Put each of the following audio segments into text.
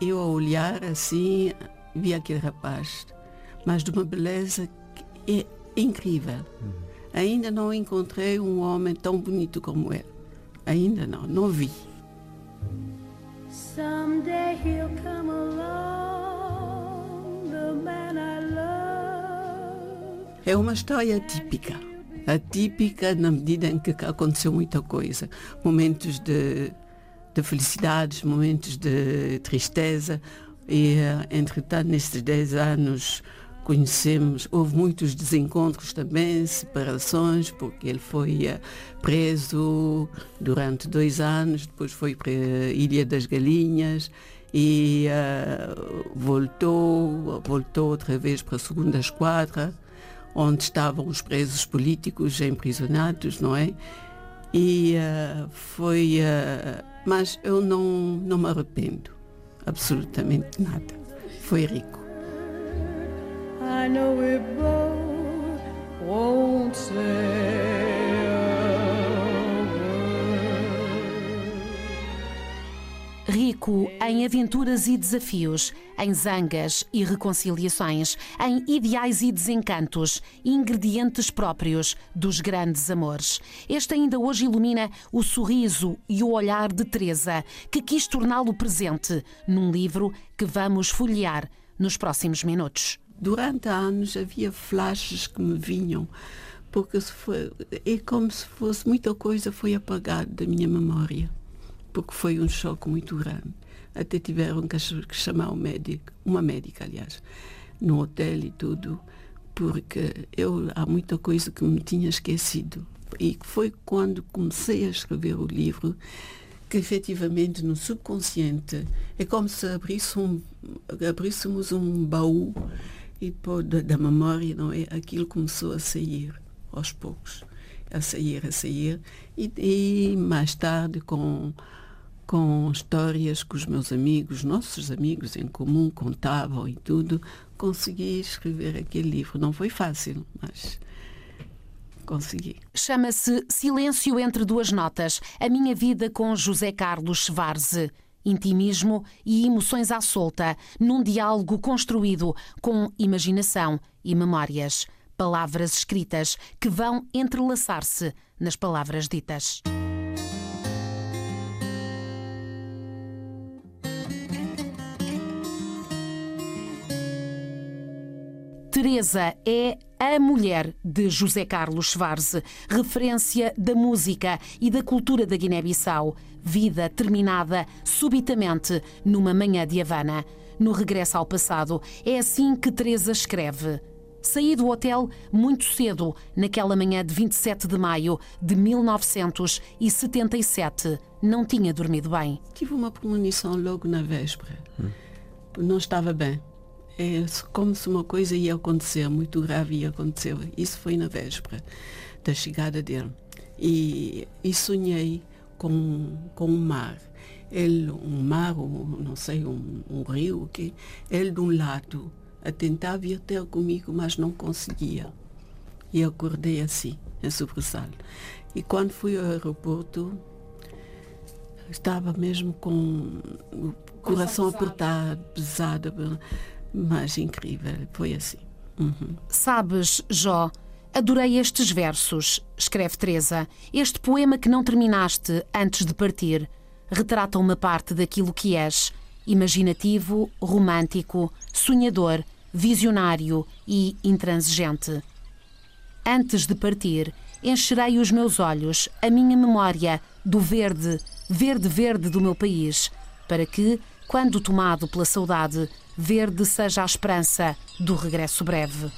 eu a olhar assim, vi aquele rapaz, mas de uma beleza que é incrível. Uhum. Ainda não encontrei um homem tão bonito como ele. Ainda não, não vi. Someday he'll come along, the man I love. É uma história típica. Atípica na medida em que aconteceu muita coisa. Momentos de, de felicidades, momentos de tristeza. E, eh, entretanto, nestes 10 anos, conhecemos, houve muitos desencontros também, separações, porque ele foi uh, preso durante dois anos, depois foi para a Ilha das Galinhas e uh, voltou, voltou outra vez para a segunda esquadra, onde estavam os presos políticos emprisionados, não é? E uh, foi. Mas eu não, não me arrependo, absolutamente nada. Foi rico. I know we both won't say Rico em aventuras e desafios, em zangas e reconciliações, em ideais e desencantos, ingredientes próprios dos grandes amores. Este ainda hoje ilumina o sorriso e o olhar de Teresa, que quis torná-lo presente num livro que vamos folhear nos próximos minutos durante anos havia flashes que me vinham, porque foi, é como se fosse muita coisa foi apagada da minha memória, porque foi um choque muito grande. Até tiveram que chamar um médico, uma médica, aliás, no hotel e tudo, porque eu há muita coisa que me tinha esquecido. E foi quando comecei a escrever o livro que efetivamente no subconsciente é como se abrisse um, abríssemos um baú e pô, da, da, memória, não é? Aquilo começou a sair aos poucos, a sair, a sair, e, e mais tarde com com histórias que os meus amigos, nossos amigos em comum contavam e tudo, consegui escrever aquele livro. Não foi fácil, mas consegui. Chama-se Silêncio entre duas notas, a minha vida com José Carlos Schwarze intimismo e emoções à solta, num diálogo construído com imaginação e memórias. Palavras escritas que vão entrelaçar-se nas palavras ditas. Teresa é a mulher de José Carlos Schwarze, referência da música e da cultura da Guiné-Bissau. Vida terminada subitamente numa manhã de Havana. No regresso ao passado, é assim que Teresa escreve. Saí do hotel muito cedo, naquela manhã de 27 de maio de 1977. Não tinha dormido bem. Tive uma premonição logo na véspera. Hum. Não estava bem é como se uma coisa ia acontecer, muito grave ia acontecer. Isso foi na véspera da chegada dele. E, e sonhei com, com um mar. Ele, um mar, um, não sei, um, um rio, que ele de um lado a tentar vir ter comigo, mas não conseguia. E acordei assim, em sobressalto. E quando fui ao aeroporto, estava mesmo com o coração apertado, pesado mas incrível, foi assim. Uhum. Sabes, Jó, adorei estes versos, escreve Teresa. Este poema que não terminaste antes de partir retrata uma parte daquilo que és: imaginativo, romântico, sonhador, visionário e intransigente. Antes de partir, encherei os meus olhos, a minha memória, do verde, verde, verde do meu país, para que, quando tomado pela saudade, verde seja a esperança do regresso breve.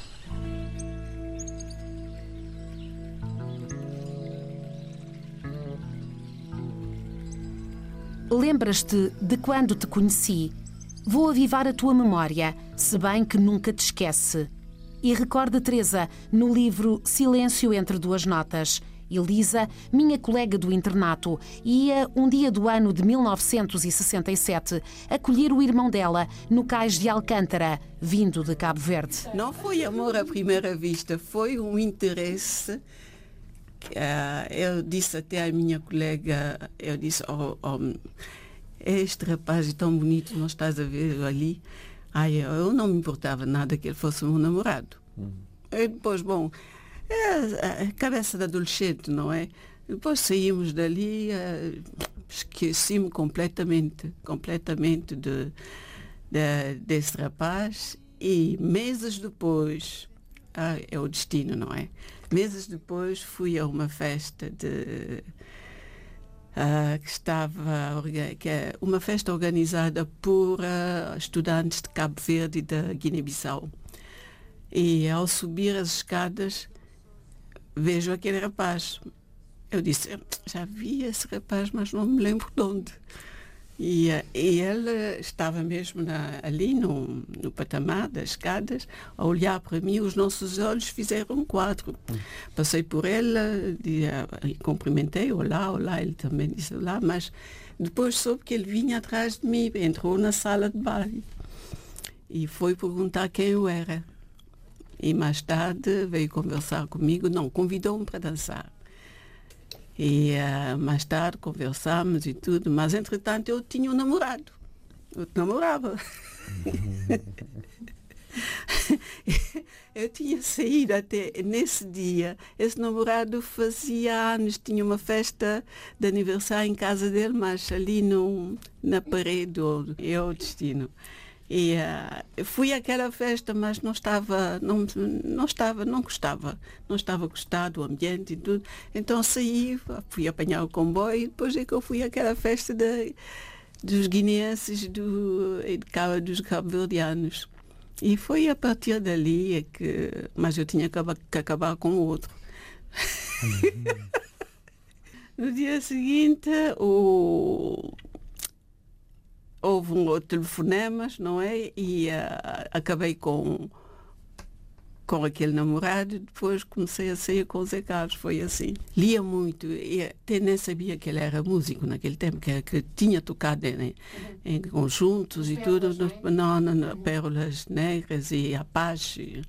Lembras-te de quando te conheci? Vou avivar a tua memória, se bem que nunca te esquece. E recorda Teresa no livro Silêncio entre duas notas. Elisa, minha colega do internato, ia, um dia do ano de 1967, acolher o irmão dela no cais de Alcântara, vindo de Cabo Verde. Não foi amor à primeira vista, foi um interesse. Uh, eu disse até à minha colega, eu disse, oh, oh, este rapaz é tão bonito, não estás a ver ali. Ai, eu não me importava nada que ele fosse meu namorado. Uhum. E depois, bom, é a cabeça da adolescente, não é? Depois saímos dali, uh, esqueci-me completamente, completamente de, de, desse rapaz e meses depois, ah, é o destino, não é? Meses depois fui a uma festa de uh, que estava que é uma festa organizada por uh, estudantes de Cabo Verde e da Guiné-Bissau. E ao subir as escadas vejo aquele rapaz. Eu disse, já vi esse rapaz, mas não me lembro de onde. E, e ele estava mesmo na, ali no, no patamar das escadas, a olhar para mim, os nossos olhos fizeram um quadro. Passei por ele, e cumprimentei, olá, olá, ele também disse olá, mas depois soube que ele vinha atrás de mim, entrou na sala de baile e foi perguntar quem eu era. E mais tarde veio conversar comigo, não, convidou-me para dançar. E uh, mais tarde conversámos e tudo, mas entretanto eu tinha um namorado. Eu namorava. eu tinha saído até nesse dia. Esse namorado fazia anos, tinha uma festa de aniversário em casa dele, mas ali no, na parede, é o destino. E uh, fui àquela festa, mas não estava, não, não estava, não gostava, não estava gostado o ambiente e tudo. Então saí, fui apanhar o comboio e depois é que eu fui àquela festa de, dos guineenses do, e de, dos cabo-verdianos. E foi a partir dali é que, mas eu tinha que acabar com o outro. Uhum. no dia seguinte, o houve um outro telefonemas, não é? E uh, acabei com com aquele namorado, depois comecei a sair com o Zé Carlos, foi assim. Lia muito, e até nem sabia que ele era músico naquele tempo, que, que tinha tocado em, em conjuntos e tudo, não, não, não, Pérolas Negras e Apache.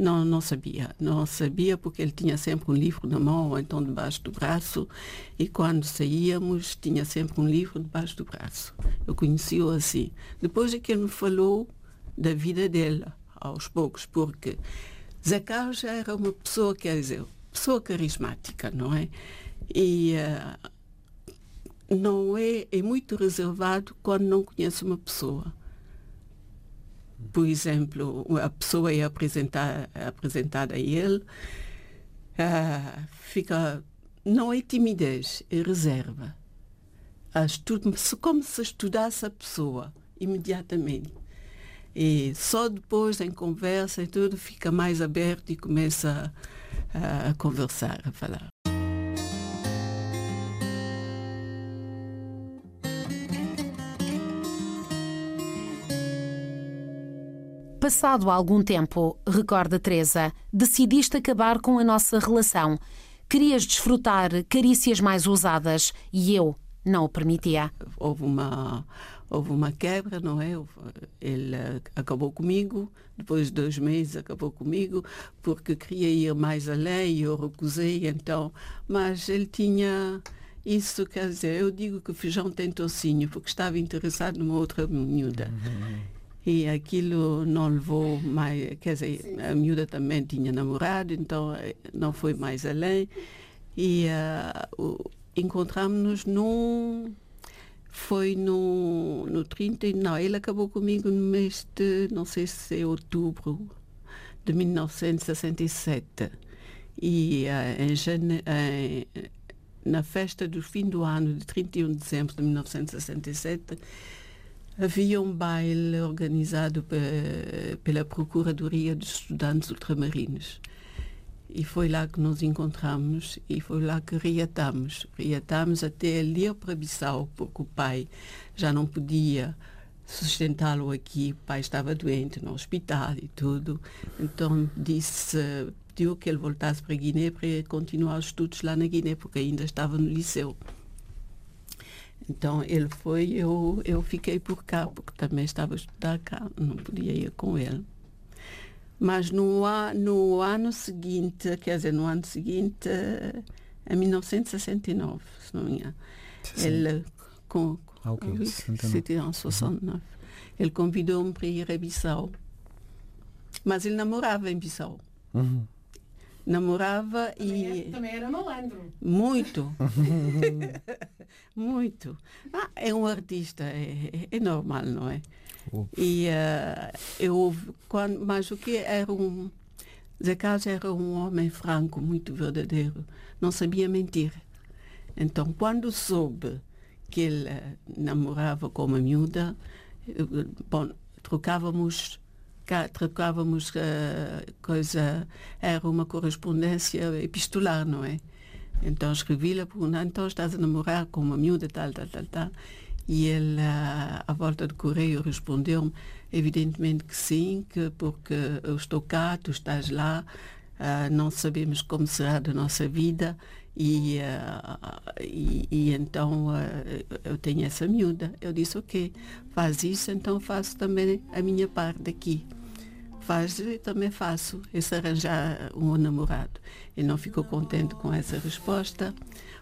Não, não sabia. Não sabia porque ele tinha sempre um livro na mão ou então debaixo do braço e quando saíamos tinha sempre um livro debaixo do braço. Eu conheci-o assim. Depois é que ele me falou da vida dele, aos poucos, porque Zé Carlos já era uma pessoa, quer dizer, pessoa carismática, não é? E uh, não é, é muito reservado quando não conhece uma pessoa por exemplo, a pessoa é apresentar, apresentada a ele, uh, fica, não é timidez, é reserva. como se estudasse a pessoa imediatamente. E só depois, em conversa e tudo, fica mais aberto e começa a, a conversar, a falar. Passado algum tempo, recorda Teresa, decidiste acabar com a nossa relação. Querias desfrutar carícias mais ousadas e eu não o permitia. Houve uma, houve uma quebra, não é? Ele acabou comigo, depois de dois meses acabou comigo, porque queria ir mais além e eu recusei, então. Mas ele tinha. Isso quer dizer, eu digo que o feijão tem tocinho, porque estava interessado numa outra miúda. Uhum e aquilo não levou mais, quer dizer, Sim. a miúda também tinha namorado, então eh, não foi mais além. E uh, encontramos-nos num. Foi no, no 30. Não, ele acabou comigo no mês de, não sei se é outubro de 1967. E uh, em, na festa do fim do ano, de 31 de dezembro de 1967, havia um baile organizado pela Procuradoria dos Estudantes Ultramarinos. E foi lá que nos encontramos e foi lá que reatamos. Reatamos até ali para Bissau, porque o pai já não podia sustentá-lo aqui. O pai estava doente no hospital e tudo. Então disse, pediu que ele voltasse para Guiné para continuar os estudos lá na Guiné, porque ainda estava no liceu. Então ele foi, eu, eu fiquei por cá, porque também estava a estudar cá, não podia ir com ele. Mas no, no ano seguinte, quer dizer, no ano seguinte, em 1969, se não me engano, ele com, Ah, ok. Oui, C'était en 69. Uhum. Ele convidou-me para ir a Bissau. Mas ele namorava em Bissau. Uhum. Namorava também e. Era, também era malandro. Muito. Muito. Ah, é um artista, é, é normal, não é? E uh, eu, quando, mas o que era um. Zé Carlos era um homem franco, muito verdadeiro. Não sabia mentir. Então, quando soube que ele uh, namorava com uma miúda, bom, trocávamos trocávamos uh, coisa era uma correspondência epistolar não é então escrevi-lhe perguntando então estás a namorar com uma miúda tal tal tal tal e ele, à volta do correio, respondeu-me, evidentemente que sim, que porque eu estou cá, tu estás lá, uh, não sabemos como será da nossa vida e, uh, e, e, então uh, eu tenho essa miúda. Eu disse, ok, faz isso, então faço também a minha parte aqui. Faz, eu também faço, esse arranjar um namorado. Ele não ficou contente com essa resposta.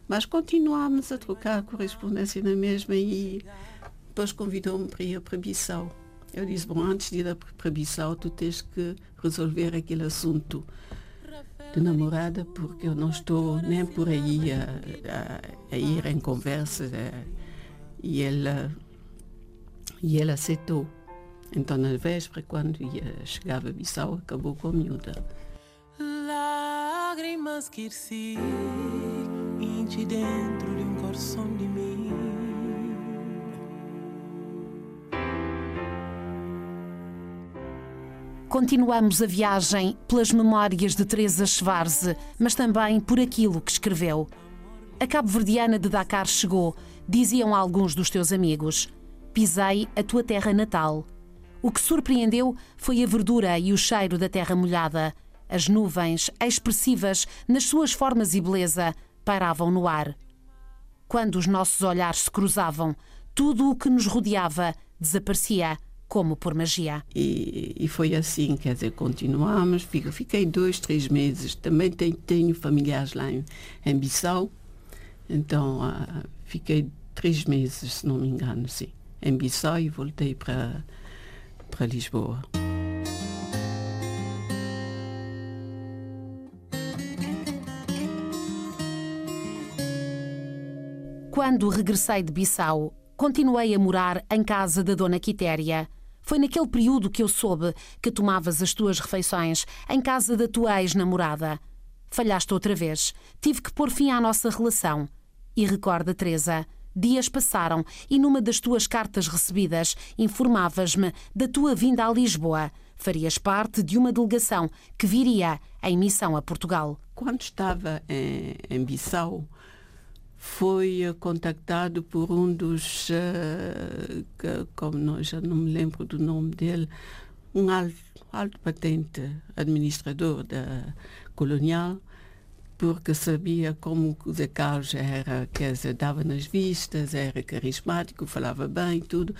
Mas continuámos a trocar correspondência na mesma e depois convidou-me para ir para Bissau. Eu disse, bom, antes de ir para Bissau, tu tens que resolver aquele assunto de namorada, porque eu não estou nem por aí a, a, a ir em conversas. E ele, e ele aceitou. Então, na véspera, quando ia, chegava a Bissau, acabou com a miúda. Lágrimas que senti dentro de um coração de mim. Continuamos a viagem pelas memórias de Teresa Schwarze, mas também por aquilo que escreveu. A cabo-verdiana de Dakar chegou, diziam alguns dos teus amigos. Pisei a tua terra natal. O que surpreendeu foi a verdura e o cheiro da terra molhada. As nuvens, expressivas nas suas formas e beleza, pairavam no ar. Quando os nossos olhares se cruzavam, tudo o que nos rodeava desaparecia, como por magia. E, e foi assim, quer dizer, continuamos. Fiquei dois, três meses. Também tenho, tenho familiares lá em, em Bissau. Então, uh, fiquei três meses, se não me engano, sim, em Bissau e voltei para, para Lisboa. Quando regressei de Bissau, continuei a morar em casa da Dona Quitéria. Foi naquele período que eu soube que tomavas as tuas refeições em casa da tua ex-namorada. Falhaste outra vez. Tive que pôr fim à nossa relação. E recorda, Teresa, dias passaram e numa das tuas cartas recebidas informavas-me da tua vinda a Lisboa. Farias parte de uma delegação que viria em missão a Portugal. Quando estava em, em Bissau, foi contactado por um dos, uh, como não, já não me lembro do nome dele, um alto, alto patente administrador da colonial, porque sabia como o Zé Carlos era, quer dizer, dava nas vistas, era carismático, falava bem tudo.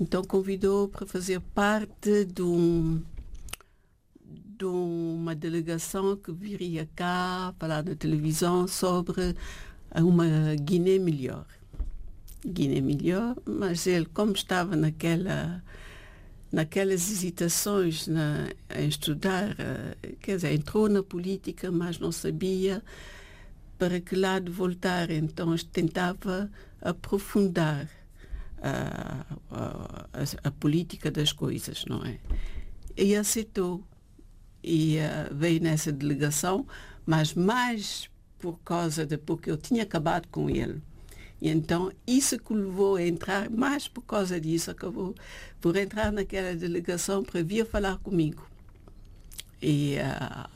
Então convidou para fazer parte de, um, de uma delegação que viria cá falar na televisão sobre uma Guiné melhor. Guiné melhor, mas ele, como estava naquela naquelas hesitações na, em estudar, eh, quer dizer, entrou na política, mas não sabia para que lado voltar. Então tentava aprofundar a, a, a, política das coisas, não é? E aceitou. E uh, veio nessa delegação, mas mais por causa de porque eu tinha acabado com ele. E então isso que levou a entrar, mais por causa disso, acabou por entrar naquela delegação para vir falar comigo. E uh,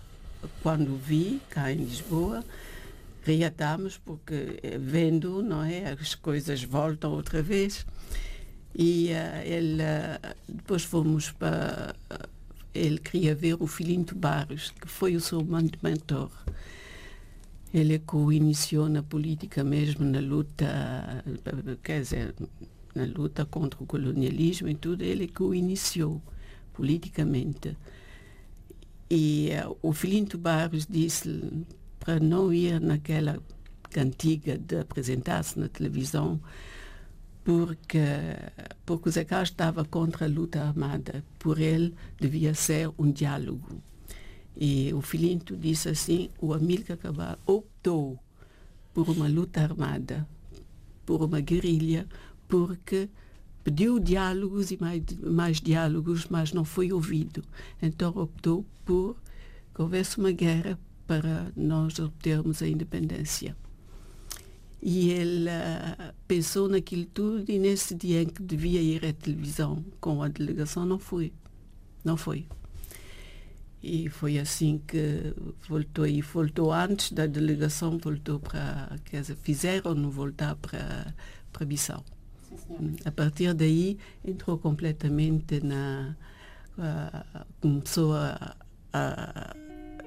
quando vi cá em Lisboa, reatamos porque eh, vendo, não é, as coisas voltam outra vez. E uh, ele uh, depois fomos para ele queria ver o filhinho de Barros, que foi o seu mentor. Ele é que o iniciou na política mesmo, na luta, quer dizer, na luta contra o colonialismo e tudo, ele é que o iniciou politicamente. E uh, o Filinto Barros disse para não ir naquela cantiga de apresentar-se na televisão, porque, porque o Zé Carlos estava contra a luta armada. Por ele, devia ser um diálogo. E o Filinto disse assim, o Amílcar Cabral optou por uma luta armada, por uma guerrilha, porque pediu diálogos e mais, mais diálogos, mas não foi ouvido. Então optou por que houvesse uma guerra para nós obtermos a independência. E ele uh, pensou naquilo tudo e nesse dia em que devia ir à televisão com a delegação, não foi. Não foi. E foi assim que voltou. E voltou antes da delegação, voltou para. Quer dizer, fizeram-no voltar para, para Bissau. Sim, a partir daí, entrou completamente na. Uh, começou a, a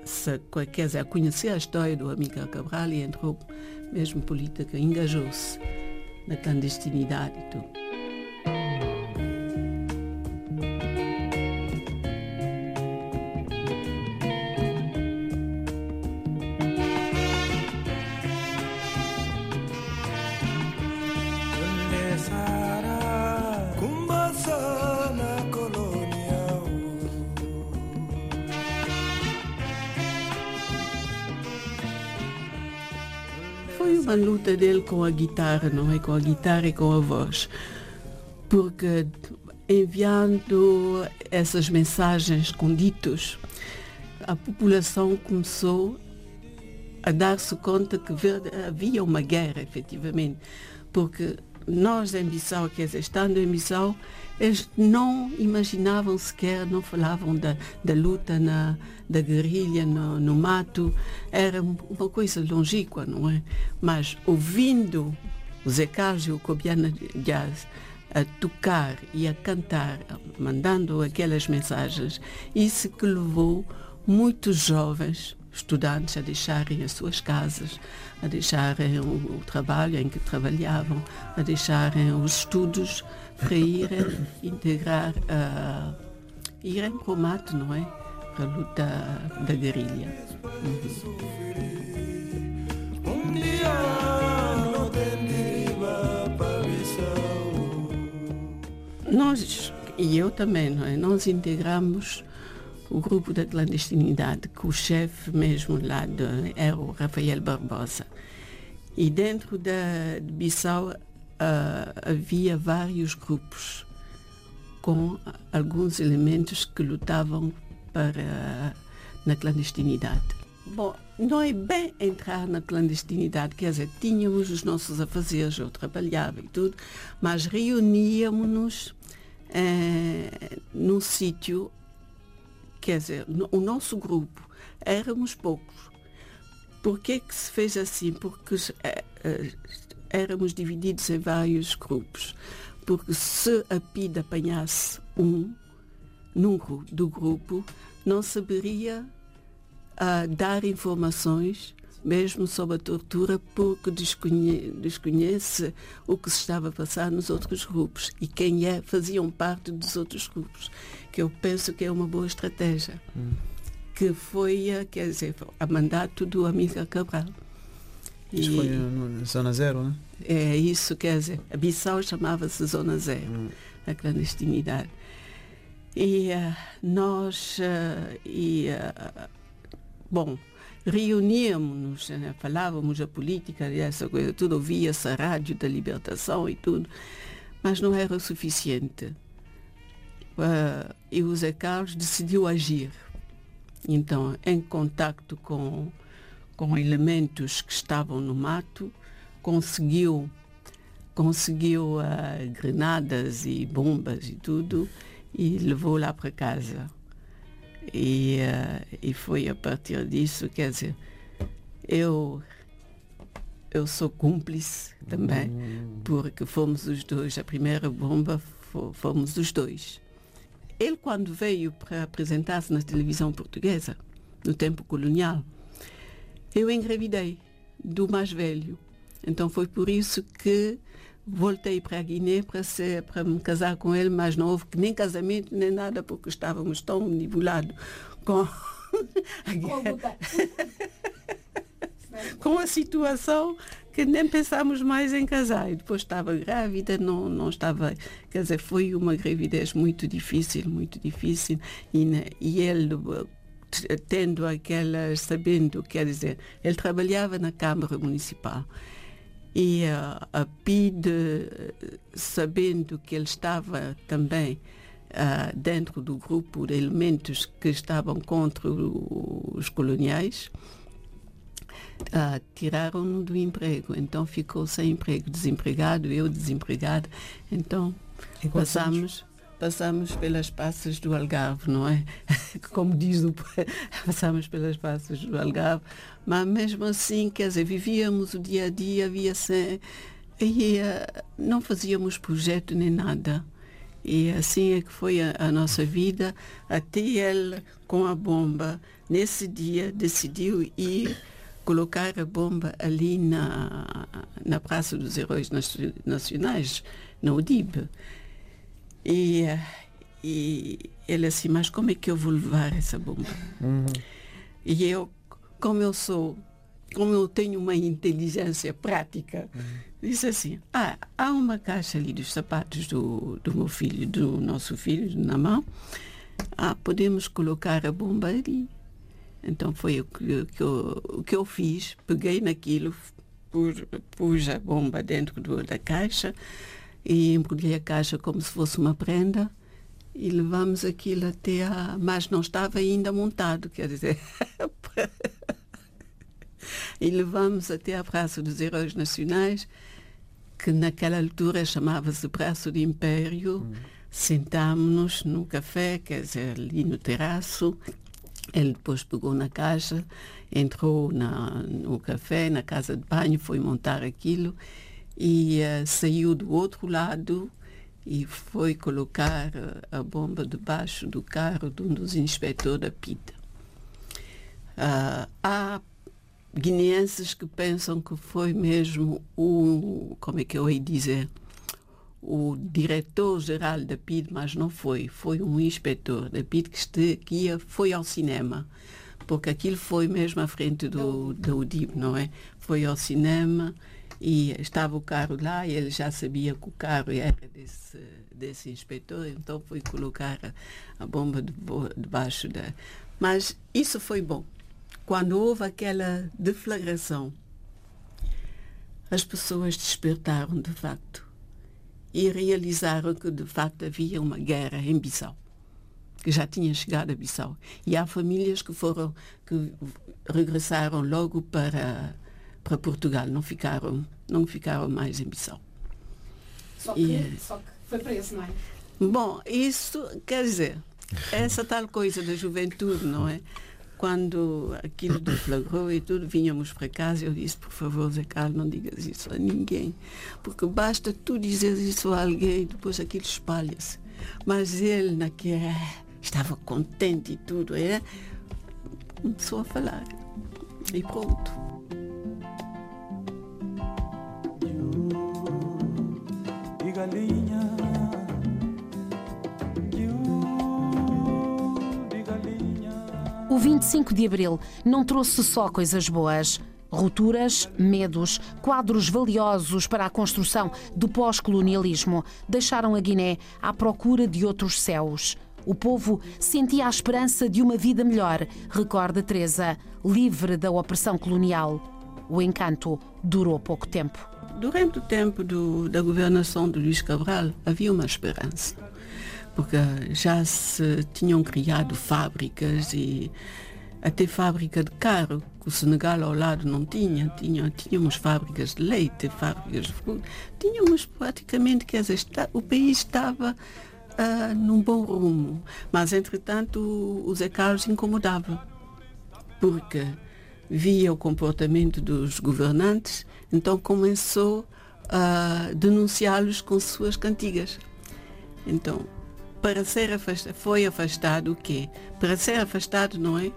se, quer dizer, a conhecer a história do Amílcar Cabral e entrou mesmo política, engajou-se na clandestinidade e tudo. A luta dele com a guitarra, não é? Com a guitarra e com a voz. Porque enviando essas mensagens com ditos, a população começou a dar-se conta que havia uma guerra, efetivamente. Porque nós em Bissau, quer dizer, estando em Bissau, eles não imaginavam sequer, não falavam da, da luta, na, da guerrilha no, no mato. Era uma coisa longínqua, não é? Mas ouvindo o Zé Carlos e o Cobiana Jazz a tocar e a cantar, mandando aquelas mensagens, isso que levou muitos jovens estudantes a deixarem as suas casas, a deixarem o, o trabalho em que trabalhavam, a deixarem os estudos para irem integrar, uh, irem para o mato, não é? Para a luta da guerrilha. Uhum. Nós, e eu também, não é? Nós integramos o grupo da clandestinidade, que o chefe mesmo lá de, era o Rafael Barbosa. E dentro da, de Bissau uh, havia vários grupos com alguns elementos que lutavam para na clandestinidade. Bom, não é bem entrar na clandestinidade, quer dizer, tínhamos os nossos afazeres, eu trabalhava e tudo, mas reuníamos-nos eh, num sítio Quer dizer, o nosso grupo éramos poucos. Por que que se fez assim? Porque é, é, éramos divididos em vários grupos. Porque se a PID apanhasse um número do grupo, não saberia uh, dar informações mesmo sobre a tortura, porque desconhe desconhece o que se estava a passar nos outros grupos e quem é faziam parte dos outros grupos, que eu penso que é uma boa estratégia, hum. que foi, quer dizer, a mandato do Amílcar Cabral. Isso e, foi na Zona Zero, né? É isso, quer dizer, a Bissau chamava-se Zona Zero, hum. a clandestinidade. E uh, nós, uh, e, uh, bom, reuníamos-nos, né? falávamos a política e essa coisa, tudo ouvia-se a rádio da libertação e tudo, mas não era o suficiente. Uh, e o Zé Carlos decidiu agir. Então, em contacto com, com elementos que estavam no mato, conseguiu conseguiu uh, granadas e bombas e tudo e levou lá para casa. E, uh, e foi a partir disso, quer dizer, eu, eu sou cúmplice também, hum. porque fomos os dois, a primeira bomba fomos os dois. Ele, quando veio para apresentar-se na televisão portuguesa, no tempo colonial, eu engravidei do mais velho. Então foi por isso que voltei para a Guiné para, ser, para me casar com ele, mas não houve nem casamento nem nada, porque estávamos tão nivelados com a guerra. com a situação que nem pensámos mais em casar. E depois estava grávida, não, não estava. Quer dizer, foi uma gravidez muito difícil, muito difícil. E, e ele tendo aquelas, sabendo, quer dizer, ele trabalhava na Câmara Municipal e uh, a PID, sabendo que ele estava também uh, dentro do grupo de elementos que estavam contra os coloniais, uh, tiraram-no do emprego. Então ficou sem emprego, desempregado, eu desempregado. Então passamos passamos pelas passas do Algarve, não é? Como diz o passamos pelas passas do Algarve, mas mesmo assim, quer dizer, vivíamos o dia a dia, havia sem, e uh, não fazíamos projeto nem nada. E assim é que foi a, a, nossa vida, até ele, com a bomba, nesse dia, decidiu ir colocar a bomba ali na, na Praça dos Heróis Nacionais, na UDIB. E, e ele assim, mas como é que eu vou levar essa bomba? Uhum. E eu, como eu sou, como eu tenho uma inteligência prática, uhum. disse assim, ah, há uma caixa ali dos sapatos do, do meu filho, do nosso filho, na mão, ah, podemos colocar a bomba ali. Então foi o que, que eu, o que eu fiz, peguei naquilo, pus, pus a bomba dentro do, da caixa, e embrulhei a caixa como se fosse uma prenda e levamos aquilo até a... Mas não estava ainda montado, quer dizer... e levamos até a Praça dos Heróis Nacionais, que naquela altura chamava-se Praça do Império. Hum. Sentámos-nos no café, quer dizer, ali no terraço. Ele depois pegou na caixa, entrou na, no café, na casa de banho, foi montar aquilo e uh, saiu do outro lado e foi colocar uh, a bomba debaixo do carro de um dos inspectores da PITA. Uh, há guineenses que pensam que foi mesmo o, como é que eu ia dizer, o diretor-geral da PID, mas não foi, foi um inspetor da PID que, este, que ia, foi ao cinema, porque aquilo foi mesmo à frente do, do UDIB, não é? Foi ao cinema e estava o carro lá e ele já sabia que o carro era desse, desse inspetor, então foi colocar a, a bomba debaixo da. Mas isso foi bom. Quando houve aquela deflagração, as pessoas despertaram de facto e realizaram que de facto havia uma guerra em Bissau que já tinha chegado a Bissau e há famílias que foram que regressaram logo para para Portugal, não ficaram, não ficaram mais em Bissau. Só que, e, só que foi preso, não é? Bom, isso quer dizer, essa tal coisa da juventude, não é? Quando aquilo deflagrou e tudo, vinhamos para casa, eu disse, por favor, Zé Carlos, não digas isso a ninguém, porque basta tu dizer isso a alguém, depois aquilo espalha-se. Mas ele, naquele, estava contente e tudo, é? começou a falar. E pronto. Galinha. O 25 de abril não trouxe só coisas boas. Rupturas, medos, quadros valiosos para a construção do pós-colonialismo deixaram a Guiné à procura de outros céus. O povo sentia a esperança de uma vida melhor, recorda Teresa, livre da opressão colonial. O encanto durou pouco tempo. Durante o tempo do, da governação de Luís Cabral havia uma esperança, porque já se tinham criado fábricas e até fábrica de carro, que o Senegal ao lado não tinha, tinha tínhamos fábricas de leite, fábricas de fruta, tínhamos praticamente, quer dizer, está, o país estava uh, num bom rumo, mas entretanto o, o Zé Carlos incomodava, porque via o comportamento dos governantes então começou a denunciá-los com suas cantigas. Então, para ser afastado, foi afastado o quê? Para ser afastado, não é?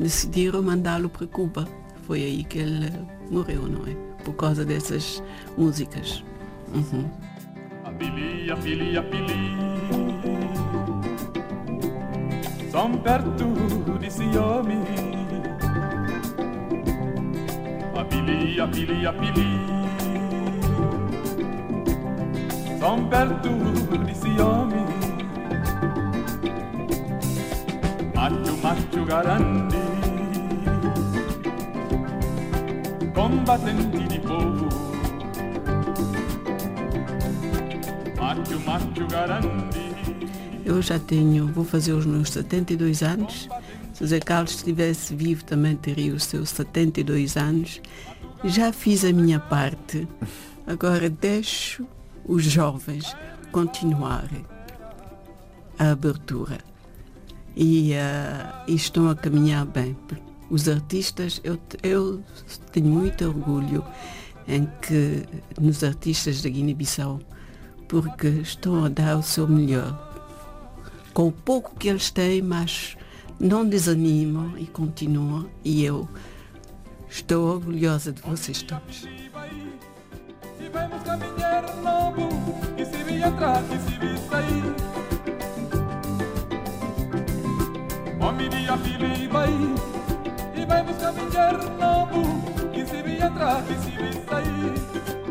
Decidiram mandá-lo para Cuba. Foi aí que ele morreu, não é? Por causa dessas músicas. Uhum. A pili, a pili, a pili São perto de Ciome pili, a pili São perto desse homem Macho, macho garante Combatente de povo Macho, macho garante eu já tenho, vou fazer os meus 72 anos. Se Zé Carlos estivesse vivo, também teria os seus 72 anos. Já fiz a minha parte. Agora deixo os jovens continuarem a abertura. E, uh, e estão a caminhar bem. Os artistas, eu, eu tenho muito orgulho em que nos artistas da Guiné-Bissau, porque estão a dar o seu melhor com o pouco que eles têm, mas não desanimam e continuam. E eu estou orgulhosa de vocês todos. E vamos caminhar novo, e se vi entrar, e se vi sair. Homem dia filho vai, e vamos caminhar novo, e se vi entrar, e se vi sair.